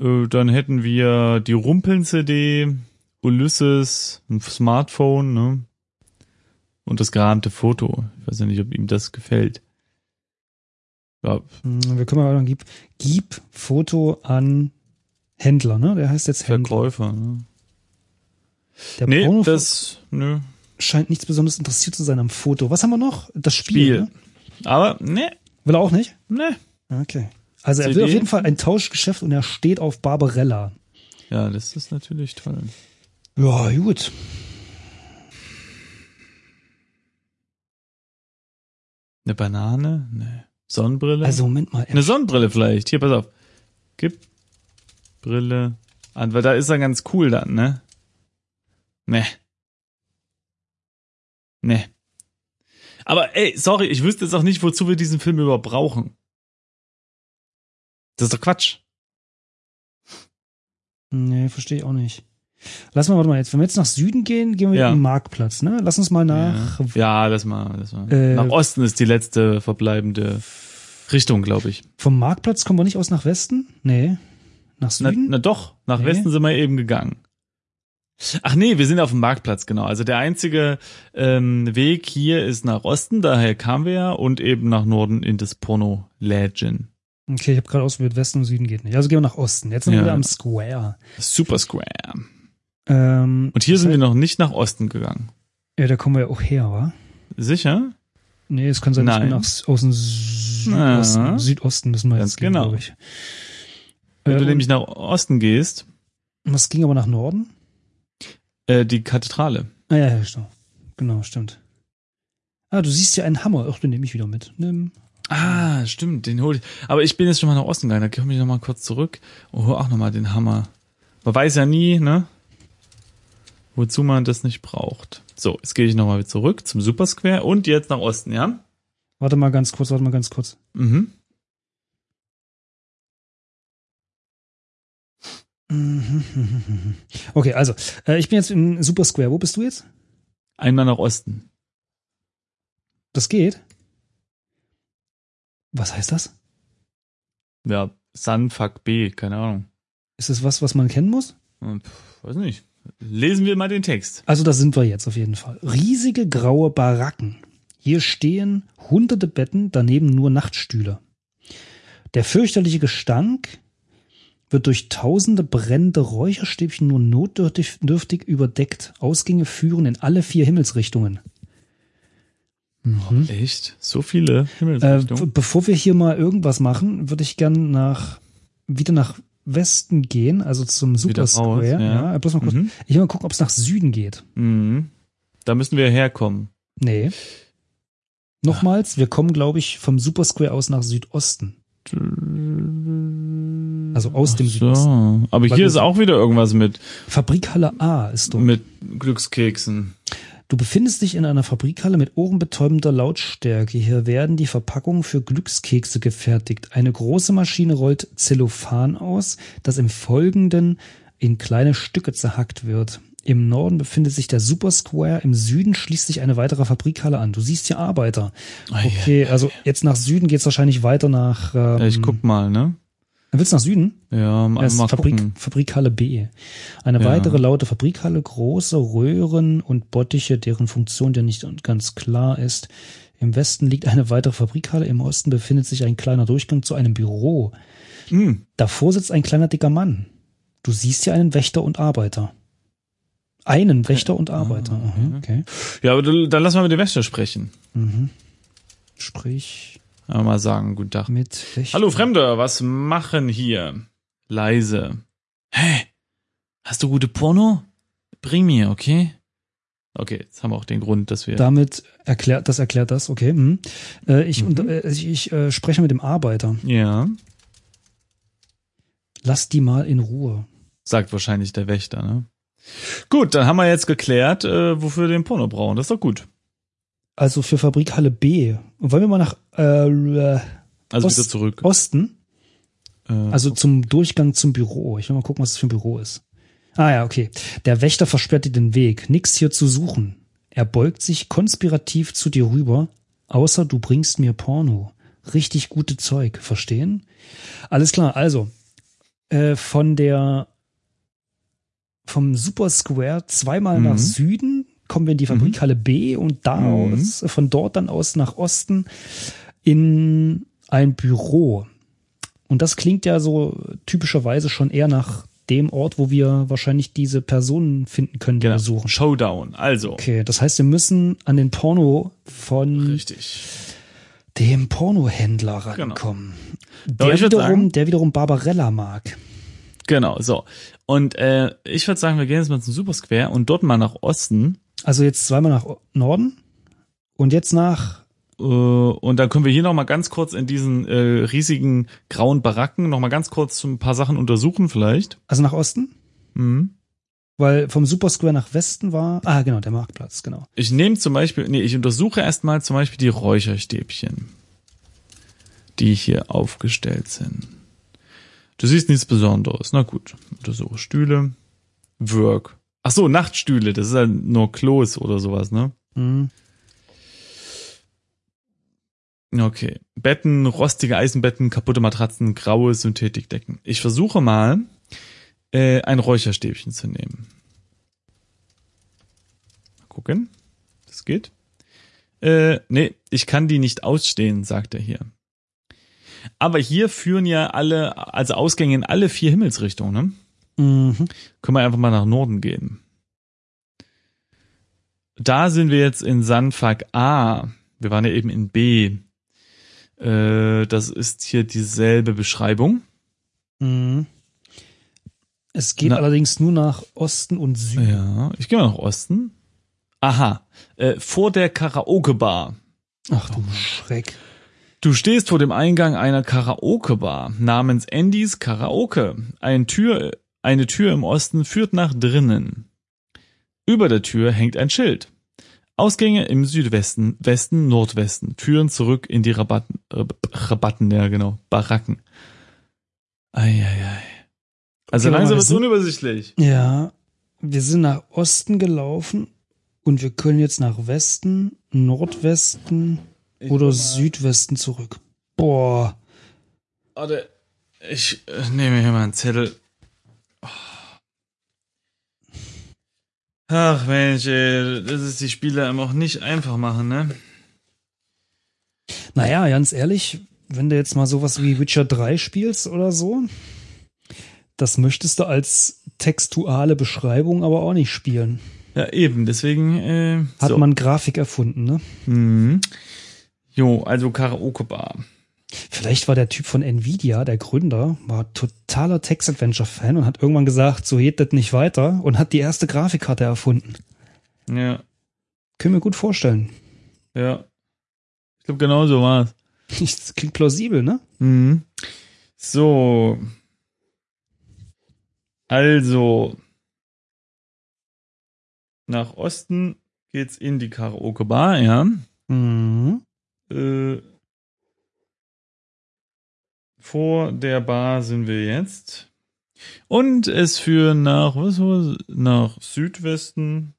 Äh, dann hätten wir die Rumpeln-CD, Ulysses, ein Smartphone, ne? Und das gerahmte Foto. Ich weiß ja nicht, ob ihm das gefällt. Ja, Hm, Wir können mal sagen, gib, gib Foto an Händler, ne? Der heißt jetzt Händler. Verkäufer. Ne? Der Nee, Porno das, nö. scheint nichts besonders interessiert zu sein am Foto. Was haben wir noch? Das Spiel. Spiel. Ne? Aber, ne, Will er auch nicht? ne. Okay. Also er will CD? auf jeden Fall ein Tauschgeschäft und er steht auf Barbarella. Ja, das ist natürlich toll. Ja, gut. Eine Banane? Ne. Sonnenbrille? Also Moment mal. eine Sonnenbrille vielleicht. Hier, pass auf. Gib Brille an, weil da ist er ganz cool dann, ne? Ne. Ne. Aber ey, sorry, ich wüsste jetzt auch nicht, wozu wir diesen Film überhaupt brauchen. Das ist doch Quatsch. Nee, verstehe ich auch nicht. Lass mal, warte mal, jetzt, wenn wir jetzt nach Süden gehen, gehen wir Ja. in den Marktplatz, ne? Lass uns mal nach, Ja, ja das mal, das mal. Äh, Nach Osten ist die letzte verbleibende Richtung, glaube ich. vom Marktplatz kommen wir nicht aus nach Westen? Nee. Nach Na, Süden? na doch, nach Nee. Westen sind wir eben gegangen. Ach nee, wir sind auf dem Marktplatz, genau. Also der einzige ähm, Weg hier ist nach Osten, daher kamen wir ja, und eben nach Norden in das Porno-Lädchen. Okay, ich habe gerade ausprobiert, Westen und Süden geht nicht. Also gehen wir nach Osten. Jetzt sind wir Ja. wieder am Square. Super Square. Ähm, Und hier sind wir noch nicht nach Osten gegangen. Ja, da kommen wir ja auch her, wa? Sicher? Nee, es kann sein, dass wir nach, dem Südosten. Südosten müssen wir Ganz jetzt gehen, genau. glaube ich. Wenn Äh, du und nämlich nach Osten gehst, was ging aber nach Norden? äh, die Kathedrale. Ah ja, ja, stimmt. Genau, stimmt. Ah, du siehst ja einen Hammer. Ach, den nehme ich wieder mit. Nimm. Ah, stimmt, den hol ich. Aber ich bin jetzt schon mal nach Osten gegangen, da komme ich noch mal kurz zurück und hol auch noch mal den Hammer. Man weiß ja nie, ne? Wozu man das nicht braucht. So, jetzt gehe ich noch mal wieder zurück zum Super Square und jetzt nach Osten, ja? Warte mal ganz kurz, warte mal ganz kurz. Mhm. [LAUGHS] Okay, also, äh, ich bin jetzt im Super Square. Wo bist du jetzt? Einmal nach Osten. Das geht? Was heißt das? Ja, Sun, Fuck B, keine Ahnung. Ist das was, was man kennen muss? Hm, pf, Weiß nicht. Lesen wir mal den Text. Also da sind wir jetzt auf jeden Fall. Riesige graue Baracken. Hier stehen hunderte Betten, daneben nur Nachtstühle. Der fürchterliche Gestank wird durch tausende brennende Räucherstäbchen nur notdürftig dürftig überdeckt. Ausgänge führen in alle vier Himmelsrichtungen. Mhm. Echt? So viele Äh, Himmelsrichtungen? bevor wir hier mal irgendwas machen, würde ich gern nach wieder nach Westen gehen, also zum Super raus, Square. ja. Ja, bloß mal kurz. Mhm. Ich will mal gucken, ob es nach Süden geht. Mhm. Da müssen wir herkommen. Nee. Nochmals, wir kommen, glaube ich, vom Super Square aus nach Südosten. Also aus dem. So. Aber Weil hier ist auch wieder irgendwas mit, Fabrikhalle A ist dort. mit Glückskeksen. Du befindest dich in einer Fabrikhalle mit ohrenbetäubender Lautstärke. Hier werden die Verpackungen für Glückskekse gefertigt. Eine große Maschine rollt Zellophan aus, das im Folgenden in kleine Stücke zerhackt wird. Im Norden befindet sich der Super Square, im Süden schließt sich eine weitere Fabrikhalle an. Du siehst hier Arbeiter. Okay, also jetzt nach Süden geht's wahrscheinlich weiter nach. Ähm, Ja, ich guck mal, ne? Willst du nach Süden? Ja, mal, Das mal Fabrik, gucken. Fabrikhalle B. Eine Ja. weitere laute Fabrikhalle, große Röhren und Bottiche, deren Funktion dir nicht ganz klar ist. Im Westen liegt eine weitere Fabrikhalle, im Osten befindet sich ein kleiner Durchgang zu einem Büro. Hm. Davor sitzt ein kleiner dicker Mann. Du siehst hier einen Wächter und Arbeiter. Einen Wächter und Arbeiter. Ah, Mhm, okay. Ja, aber dann lass mal mit dem Wächter sprechen. Mhm. Sprich mal sagen, guten Tag. mit. Hallo Fremder, was machen hier? Leise. Hä? Hast du gute Porno? Bring mir, okay? Okay, jetzt haben wir auch den Grund, dass wir. Damit erklärt, das erklärt das, okay. Mhm. Äh, ich Mhm. und, äh, ich, ich äh, spreche mit dem Arbeiter. ja, Lass die mal in Ruhe. sagt wahrscheinlich der Wächter, ne? Gut, dann haben wir jetzt geklärt, äh, wofür wir den Porno brauchen. Das ist doch gut. Also für Fabrikhalle B. Und wollen wir mal nach äh, Also Ost- wieder zurück. Osten? Äh, Also zum Durchgang zum Büro. Ich will mal gucken, was das für ein Büro ist. Ah ja, okay. Der Wächter versperrt dir den Weg. Nix hier zu suchen. Er beugt sich konspirativ zu dir rüber, außer du bringst mir Porno. Richtig gute Zeug, verstehen? Alles klar, also äh, von der vom Super Square zweimal Mhm. nach Süden kommen wir in die Fabrikhalle B und da Mhm. aus, von dort dann aus nach Osten in ein Büro. Und das klingt ja so typischerweise schon eher nach dem Ort, wo wir wahrscheinlich diese Personen finden können, die genau. wir suchen. Showdown. Also. Okay, das heißt, wir müssen an den Porno von Richtig. dem Pornohändler rankommen. Aber Der, wiederum, sagen- der wiederum Barbarella mag. Genau, so. Und äh, ich würde sagen, wir gehen jetzt mal zum Super Square und dort mal nach Osten. Also jetzt zweimal nach Norden und jetzt nach. Äh, und dann können wir hier noch mal ganz kurz in diesen äh, riesigen grauen Baracken noch mal ganz kurz ein paar Sachen untersuchen vielleicht. Also nach Osten? Mhm. Weil vom Super Square nach Westen war. Ah, genau, der Marktplatz, genau. Ich nehme zum Beispiel, nee, ich untersuche erstmal zum Beispiel die Räucherstäbchen, die hier aufgestellt sind. Du siehst nichts Besonderes. Na gut, untersuche Stühle, Work. Ach so, Nachtstühle, das ist ja nur Klos oder sowas, ne? Mhm. Okay. Betten, rostige Eisenbetten, kaputte Matratzen, graue Synthetikdecken. Ich versuche mal, äh, ein Räucherstäbchen zu nehmen. Mal gucken. Das geht. Äh, nee, ich kann die nicht ausstehen, sagt er hier. Aber hier führen ja alle, also Ausgänge in alle vier Himmelsrichtungen, ne? Mhm. Können wir einfach mal nach Norden gehen. Da sind wir jetzt in Sanfak A. Wir waren ja eben in B. Äh, das ist hier dieselbe Beschreibung. Mhm. Es geht Na- allerdings nur nach Osten und Süden. Ja, ich gehe mal nach Osten. Aha, äh, vor der Karaoke-Bar. Ach du Schreck. Du stehst vor dem Eingang einer Karaoke-Bar namens Andys Karaoke. Ein Tür, eine Tür im Osten führt nach drinnen. Über der Tür hängt ein Schild. Ausgänge im Südwesten, Westen, Nordwesten führen zurück in die Rabatten, äh, Rabatten, ja genau, Baracken. Eieiei. Also Okay, langsam wir wird es unübersichtlich. Ja, wir sind nach Osten gelaufen und wir können jetzt nach Westen, Nordwesten Ich oder. Südwesten zurück. Boah. Warte, ich äh, nehme hier mal einen Zettel. Ach Mensch, ey, das ist die Spiele einem auch nicht einfach machen, ne? Naja, ganz ehrlich, wenn du jetzt mal sowas wie Witcher 3 spielst oder so, das möchtest du als textuale Beschreibung aber auch nicht spielen. Ja, eben, deswegen, äh, Hat so. man Grafik erfunden, ne? Mhm. Jo, also Karaoke-Bar. Vielleicht war der Typ von Nvidia, der Gründer, war totaler Text-Adventure-Fan und hat irgendwann gesagt, so geht das nicht weiter und hat die erste Grafikkarte erfunden. Ja, Können wir gut vorstellen. ja. Ich glaube, genau so war's. [LAUGHS] Das klingt plausibel, ne? Mhm. So. Also. Nach Osten geht's in die Karaoke-Bar, ja. Mhm. Äh, vor der Bar sind wir jetzt. Und es führen nach, was war Nach Südwesten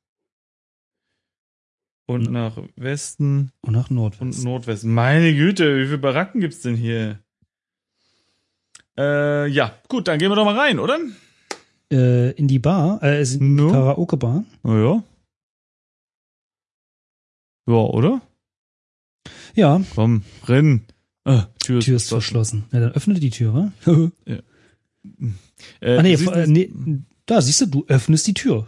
und N- nach Westen Und nach und Nordwesten. Nordwesten. Meine Güte, wie viele Baracken gibt's denn hier? Äh, ja, gut, dann gehen wir doch mal rein, oder? Äh, in die Bar, äh, es ist in die No. Karaoke-Bar. Ja. Ja, oder? Ja, Komm, renn. Ah, Tür ist, Tür ist verschlossen. Ja, dann öffne die Tür, wa? Äh, ah, nee, äh, du- nee, da siehst du, du öffnest die Tür.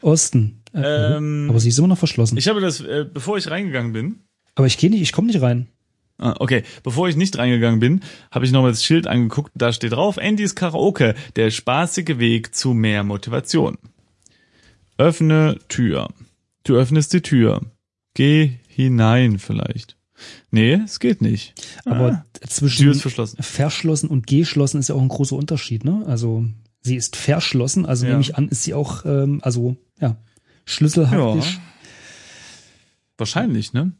Osten. Äh, ähm, aber sie ist immer noch verschlossen. Ich habe das, äh, bevor ich reingegangen bin, aber ich gehe nicht, ich komme nicht rein. ah, okay, bevor ich nicht reingegangen bin, habe ich nochmal das Schild angeguckt. Da steht drauf, Andys Karaoke, der spaßige Weg zu mehr Motivation. Öffne Tür. Du öffnest die Tür. Geh hinein vielleicht. Nee, es geht nicht. Aber ah, zwischen Tür ist verschlossen. verschlossen und geschlossen ist ja auch ein großer Unterschied, ne? Also sie ist verschlossen, also Ja. nehme ich an, ist sie auch, ähm, also ja, schlüsselhaftig. Wahrscheinlich, ne?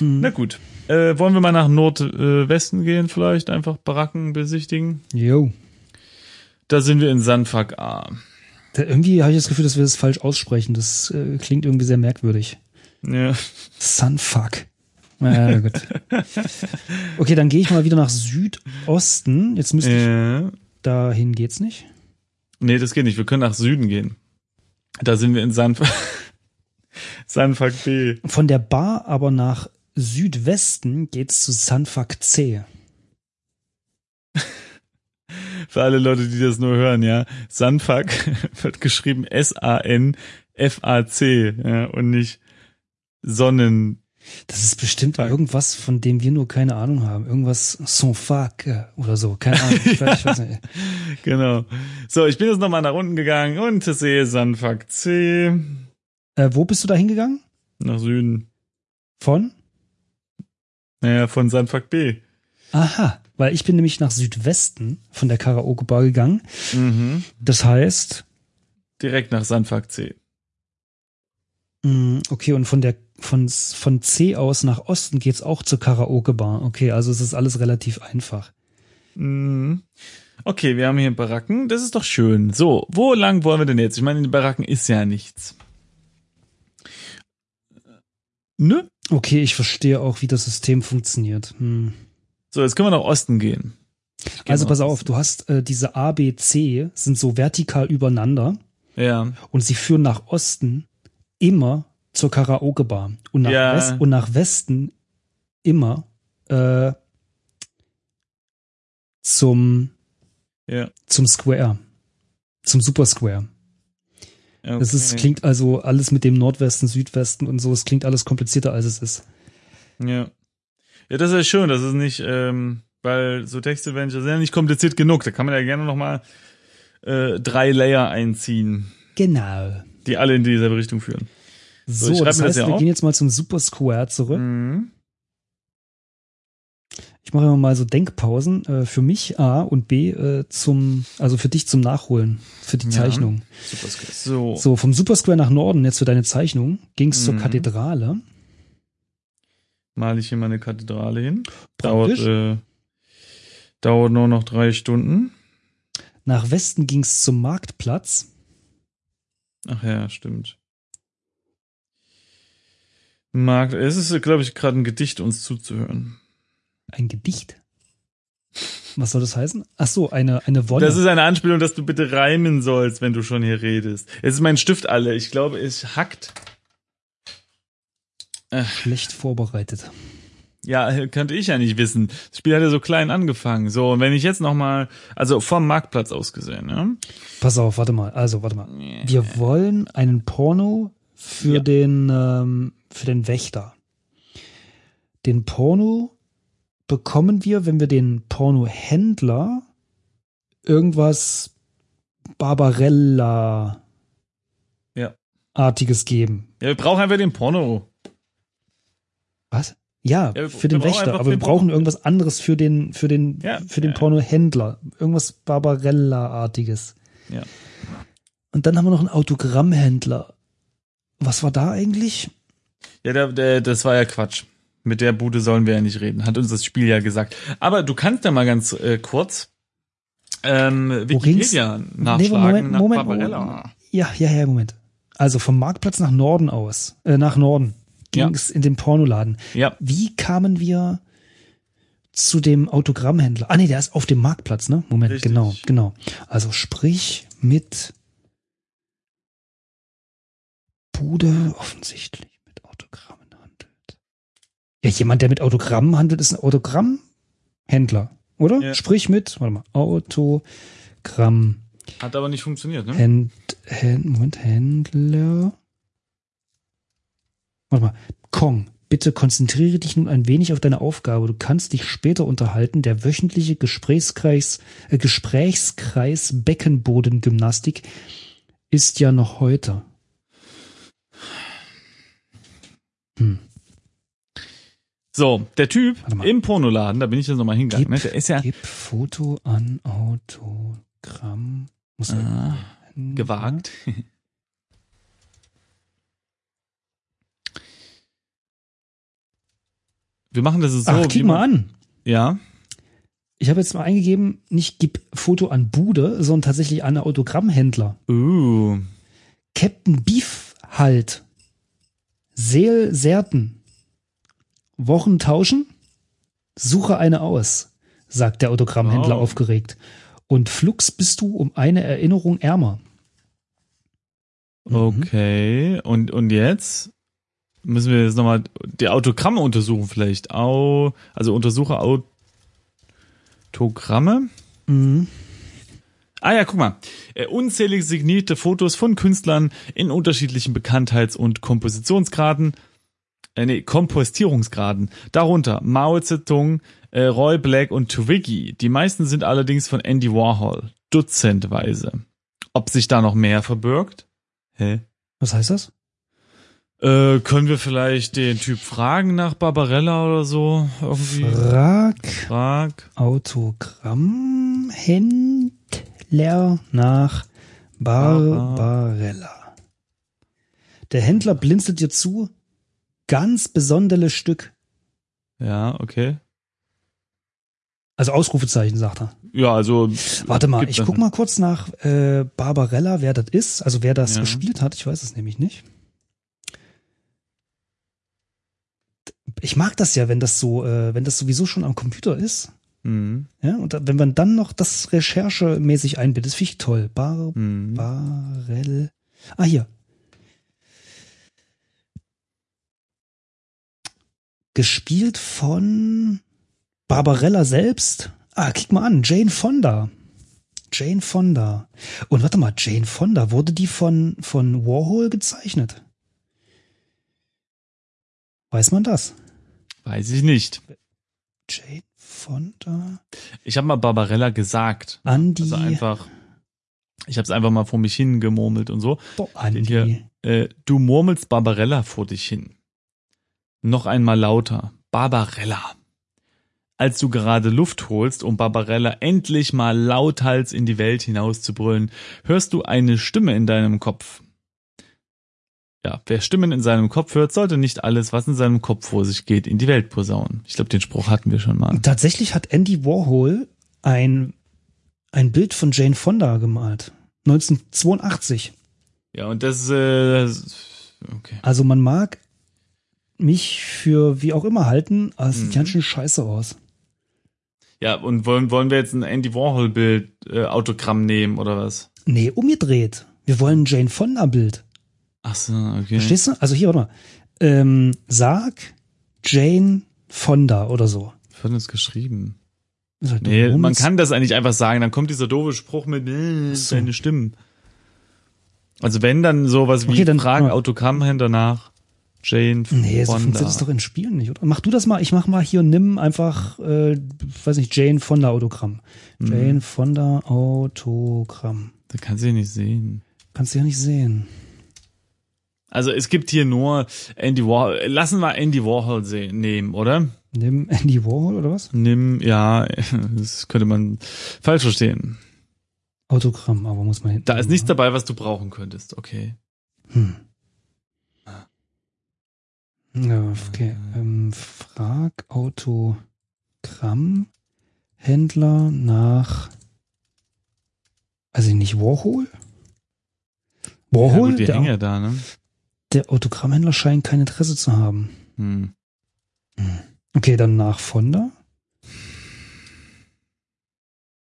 Mhm. Na gut. Äh, wollen wir mal nach Nordwesten gehen vielleicht? Einfach Baracken besichtigen? Jo. Da sind wir in Sanfak A. Da, irgendwie habe ich das Gefühl, dass wir das falsch aussprechen. Das äh, klingt irgendwie sehr merkwürdig. Ja. Sunfuck. Na gut. [LAUGHS] Okay, dann gehe ich mal wieder nach Südosten. Jetzt müsste ich, Äh, dahin geht's nicht. nee, das geht nicht. Wir können nach Süden gehen. Da sind wir in Sanfak, [LAUGHS] Sanfak B. Von der Bar aber nach Südwesten geht's zu Sunfuck C. [LAUGHS] Für alle Leute, die das nur hören, ja. Sanfak wird geschrieben S-A-N-F-A-C, ja, und nicht Sonnen. Das ist bestimmt irgendwas, von dem wir nur keine Ahnung haben. Irgendwas Sunfuck äh, oder so. Keine Ahnung. Ich weiß, ich weiß nicht. [LAUGHS] Genau. So, ich bin jetzt nochmal nach unten gegangen und sehe Sanfak C. Äh, wo bist du da hingegangen? Nach Süden. Von? Naja, von Sanfak B. Aha, weil ich bin nämlich nach Südwesten von der Karaoke-Bar gegangen. Mhm. Das heißt, Direkt nach Sanfak C. mh, okay, und von der von, von C aus nach Osten geht's auch zur Karaoke-Bar. Okay, also es ist alles relativ einfach. Mhm. Okay, wir haben hier Baracken. Das ist doch schön. So, wo lang wollen wir denn jetzt? Ich meine, in den Baracken ist ja nichts. Ne? Okay, ich verstehe auch, wie das System funktioniert. Hm. So, jetzt können wir nach Osten gehen. Gehen Also pass nach auf, Osten. du hast äh, diese A, B, C sind so vertikal übereinander Ja. und sie führen nach Osten immer zur Karaoke-Bar und nach, Ja. West und nach Westen immer äh, zum, Ja. zum Square. Zum Super Square. Okay. Das ist, klingt also alles mit dem Nordwesten, Südwesten und so, es klingt alles komplizierter, als es ist. Ja. Ja, das ist ja schön, das ist nicht, ähm, weil so Textadventure sind ja nicht kompliziert genug. Da kann man ja gerne nochmal äh, drei Layer einziehen, Genau. die alle in dieselbe Richtung führen. So, schreib das heißt, wir auf. gehen jetzt mal zum Super Square zurück. Mhm. Ich mache immer mal so Denkpausen äh, für mich A und B äh, zum, also für dich zum Nachholen, für die Ja. Zeichnung. So. So, vom Super Square nach Norden, jetzt für deine Zeichnung, ging es zur Mhm. Kathedrale. male ich hier meine Kathedrale hin. Dauert, äh, dauert nur noch drei Stunden. Nach Westen ging es zum Marktplatz. Ach ja, stimmt. Markt, es ist, glaube ich, gerade ein Gedicht, uns zuzuhören. Ein Gedicht. Was soll das heißen? Ach so, eine, eine Wolle. Das ist eine Anspielung, dass du bitte reimen sollst, wenn du schon hier redest. Jetzt ist mein Stift alle. Ich glaube, es hackt. schlecht vorbereitet. Ja, könnte ich ja nicht wissen. Das Spiel hat ja so klein angefangen. So, und wenn ich jetzt noch mal, also vom Marktplatz aus gesehen, ja? Pass auf, warte mal. Also, warte mal. Wir wollen einen Porno für Ja. den ähm, für den Wächter. Den Porno bekommen wir, wenn wir den Pornohändler irgendwas Barbarella artiges geben. Ja, wir brauchen einfach den Porno. Was? Ja, Ja, für den Wächter, aber wir brauchen Porno. irgendwas anderes für den für den Ja, für den ja. Pornohändler, irgendwas Barbarella artiges. Ja. Und dann haben wir noch einen Autogrammhändler. Was war da eigentlich? Ja, der, der, das war ja Quatsch. Mit der Bude sollen wir ja nicht reden, hat uns das Spiel ja gesagt. Aber du kannst ja mal ganz äh, kurz ähm? Wikipedia Nee, nachschlagen Moment, nach Moment, Barbarella. Moment. Ja, ja, ja, Moment. Also vom Marktplatz nach Norden aus, äh, nach Norden Ja. ging es in den Pornoladen. Ja, Wie kamen wir zu dem Autogrammhändler? Ah nee, der ist auf dem Marktplatz, ne? Moment, Richtig. genau, genau. Also sprich mit Bude offensichtlich. Ja, jemand, der mit Autogrammen handelt, ist ein Autogrammhändler, oder? Ja. Sprich mit, warte mal, Autogramm. hat aber nicht funktioniert, ne? Händ, Händ, Moment, Händler. Warte mal. Kong, bitte konzentriere dich nun ein wenig auf deine Aufgabe. Du kannst dich später unterhalten. Der wöchentliche Gesprächskreis, äh, Gesprächskreis Beckenbodengymnastik ist ja noch heute. Hm. So, der Typ im Pornoladen, da bin ich jetzt nochmal hingegangen, ne? Der ist ja Gib Foto an Autogramm. Muss Ah, gewagt. Wir machen das so, Ach, kick mal an. Ja, Ich habe jetzt mal eingegeben, nicht gib Foto an Bude, sondern tatsächlich an Autogrammhändler. uh, Captain Beef halt. Seel Serten. Wochen tauschen? Suche eine aus, sagt der Autogrammhändler Wow. aufgeregt. Und flugs bist du um eine Erinnerung ärmer. Mhm. okay. Und, und jetzt müssen wir jetzt nochmal die Autogramme untersuchen vielleicht. Au, also untersuche Autogramme. Mhm. Ah ja, guck mal. Äh, unzählige signierte Fotos von Künstlern in unterschiedlichen Bekanntheits- und Kompositionsgraden. Äh, nee, Kompostierungsgraden. Darunter Mao Zedong, äh, Roy Black und Twiggy. Die meisten sind allerdings von Andy Warhol. Dutzendweise. Ob sich da noch mehr verbirgt? Hä? Was heißt das? Äh, können wir vielleicht den Typ fragen nach Barbarella oder so? Irgendwie? Frag Frag. Autogrammhändler nach Barbarella. Der Händler blinzelt dir zu. Ganz besonderes Stück. Ja, okay. Also Ausrufezeichen, sagt er. Ja, also. Warte mal, ich guck mal kurz nach äh, Barbarella, wer das ist. Also wer das Ja. gespielt hat. Ich weiß es nämlich nicht. Ich mag das ja, wenn das so, äh, wenn das sowieso schon am Computer ist. Mhm. Ja, und da, wenn man dann noch das recherchemäßig einbindet, das finde ich toll. Bar, Mhm. Ah, hier. Gespielt von Barbarella selbst. Ah, kick mal an, Jane Fonda. Jane Fonda. Und warte mal, Jane Fonda, wurde die von, von Warhol gezeichnet? Weiß man das? Weiß ich nicht. Jane Fonda? Ich habe mal Barbarella gesagt. Andi. Also einfach. Ich habe es einfach mal vor mich hin gemurmelt und so. Boah, Andi. Hier, äh, du murmelst Barbarella vor dich hin. Noch einmal lauter. Barbarella. Als du gerade Luft holst, um Barbarella endlich mal lauthals in die Welt hinaus zu brüllen, hörst du eine Stimme in deinem Kopf. Ja, wer Stimmen in seinem Kopf hört, sollte nicht alles, was in seinem Kopf vor sich geht, in die Welt posaunen. Ich glaube, den Spruch hatten wir schon mal. Tatsächlich hat Andy Warhol ein, ein Bild von Jane Fonda gemalt. 1982. Ja, und das, äh, okay. Also man mag mich für wie auch immer halten, aber es sieht Mhm. ganz schön scheiße aus. Ja, und wollen, wollen wir jetzt ein Andy Warhol-Bild, äh, Autogramm nehmen oder was? Nee, umgedreht. Wir wollen ein Jane Fonda Bild. Ach so, okay. Verstehst du? Also hier, warte mal. Ähm, sag Jane Fonda oder so. Wird das geschrieben? Halt Nee, man kann das eigentlich einfach sagen, dann kommt dieser doofe Spruch mit äh, so. deine Stimmen. Also wenn dann sowas wie Okay, dann- Fragen ja. Autogramm danach Jane Nee, so Fonda. funktioniert das doch in Spielen nicht, oder? Mach du das mal. Ich mach mal hier nimm einfach, äh, weiß nicht, Jane Fonda Autogramm. Mhm. Jane Fonda Autogramm. Da kannst du ja nicht sehen. Kannst du ja nicht sehen. Also es gibt hier nur Andy Warhol. Lassen wir Andy Warhol sehen, nehmen, oder? Nimm Andy Warhol oder was? Nimm, ja, [LAUGHS] das könnte man falsch verstehen. Autogramm, aber muss man hinten. Da ist nichts dabei, was du brauchen könntest, okay. Hm. Ja, okay. Ähm, frag Autogramm Händler nach, also nicht Warhol? ja, Warhol? gut, die der, ja da, ne? der Autogrammhändler scheint kein Interesse zu haben. Hm. Okay, dann nach Fonda.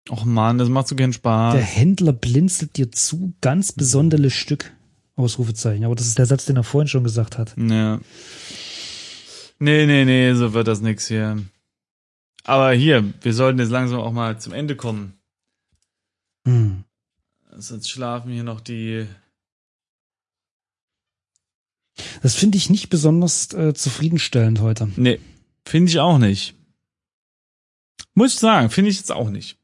Och man, das macht so keinen Spaß. Der Händler blinzelt dir zu, ganz besonderes Stück. Ausrufezeichen. Aber das ist der Satz, den er vorhin schon gesagt hat. Ja. Nee, nee, nee, so wird das nix hier. Aber hier, wir sollten jetzt langsam auch mal zum Ende kommen. Hm. Sonst schlafen hier noch die. Das finde ich nicht besonders äh, zufriedenstellend heute. Nee, finde ich auch nicht. Muss ich sagen, finde ich jetzt auch nicht.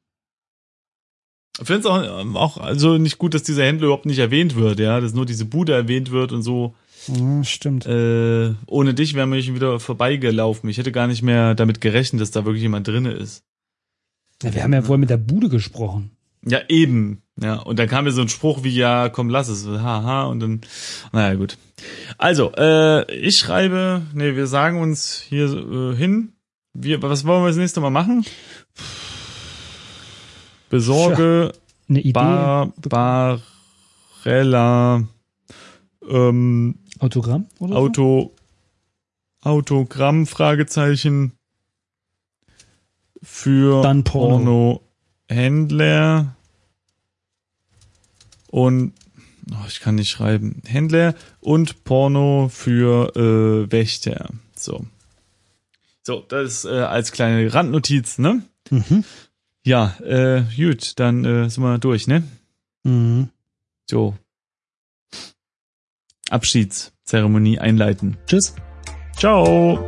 Ich finde es auch, auch also nicht gut, dass dieser Händler überhaupt nicht erwähnt wird, ja, dass nur diese Bude erwähnt wird und so. Ja, stimmt. Äh, ohne dich wären wir schon wieder vorbeigelaufen. Ich hätte gar nicht mehr damit gerechnet, dass da wirklich jemand drinne ist. Ja, wir haben ja wohl mit der Bude gesprochen. Ja, eben. Ja, und dann kam mir so ein Spruch wie, ja, komm, lass es. Haha, und dann, naja, gut. Also, äh, ich schreibe, nee, wir sagen uns hier äh, hin. Wir, was wollen wir das nächste Mal machen? Besorge Eine Idee. Barbarella ähm, Autogramm oder Auto Autogramm Fragezeichen für Dann Porno. Händler und oh, ich kann nicht schreiben Händler und Porno für äh, Wächter. So. So, das äh, als kleine Randnotiz, ne? so? Mhm. Ja, äh, gut, dann äh, sind wir durch, ne? Mhm. So. Abschiedszeremonie einleiten. Tschüss. Ciao.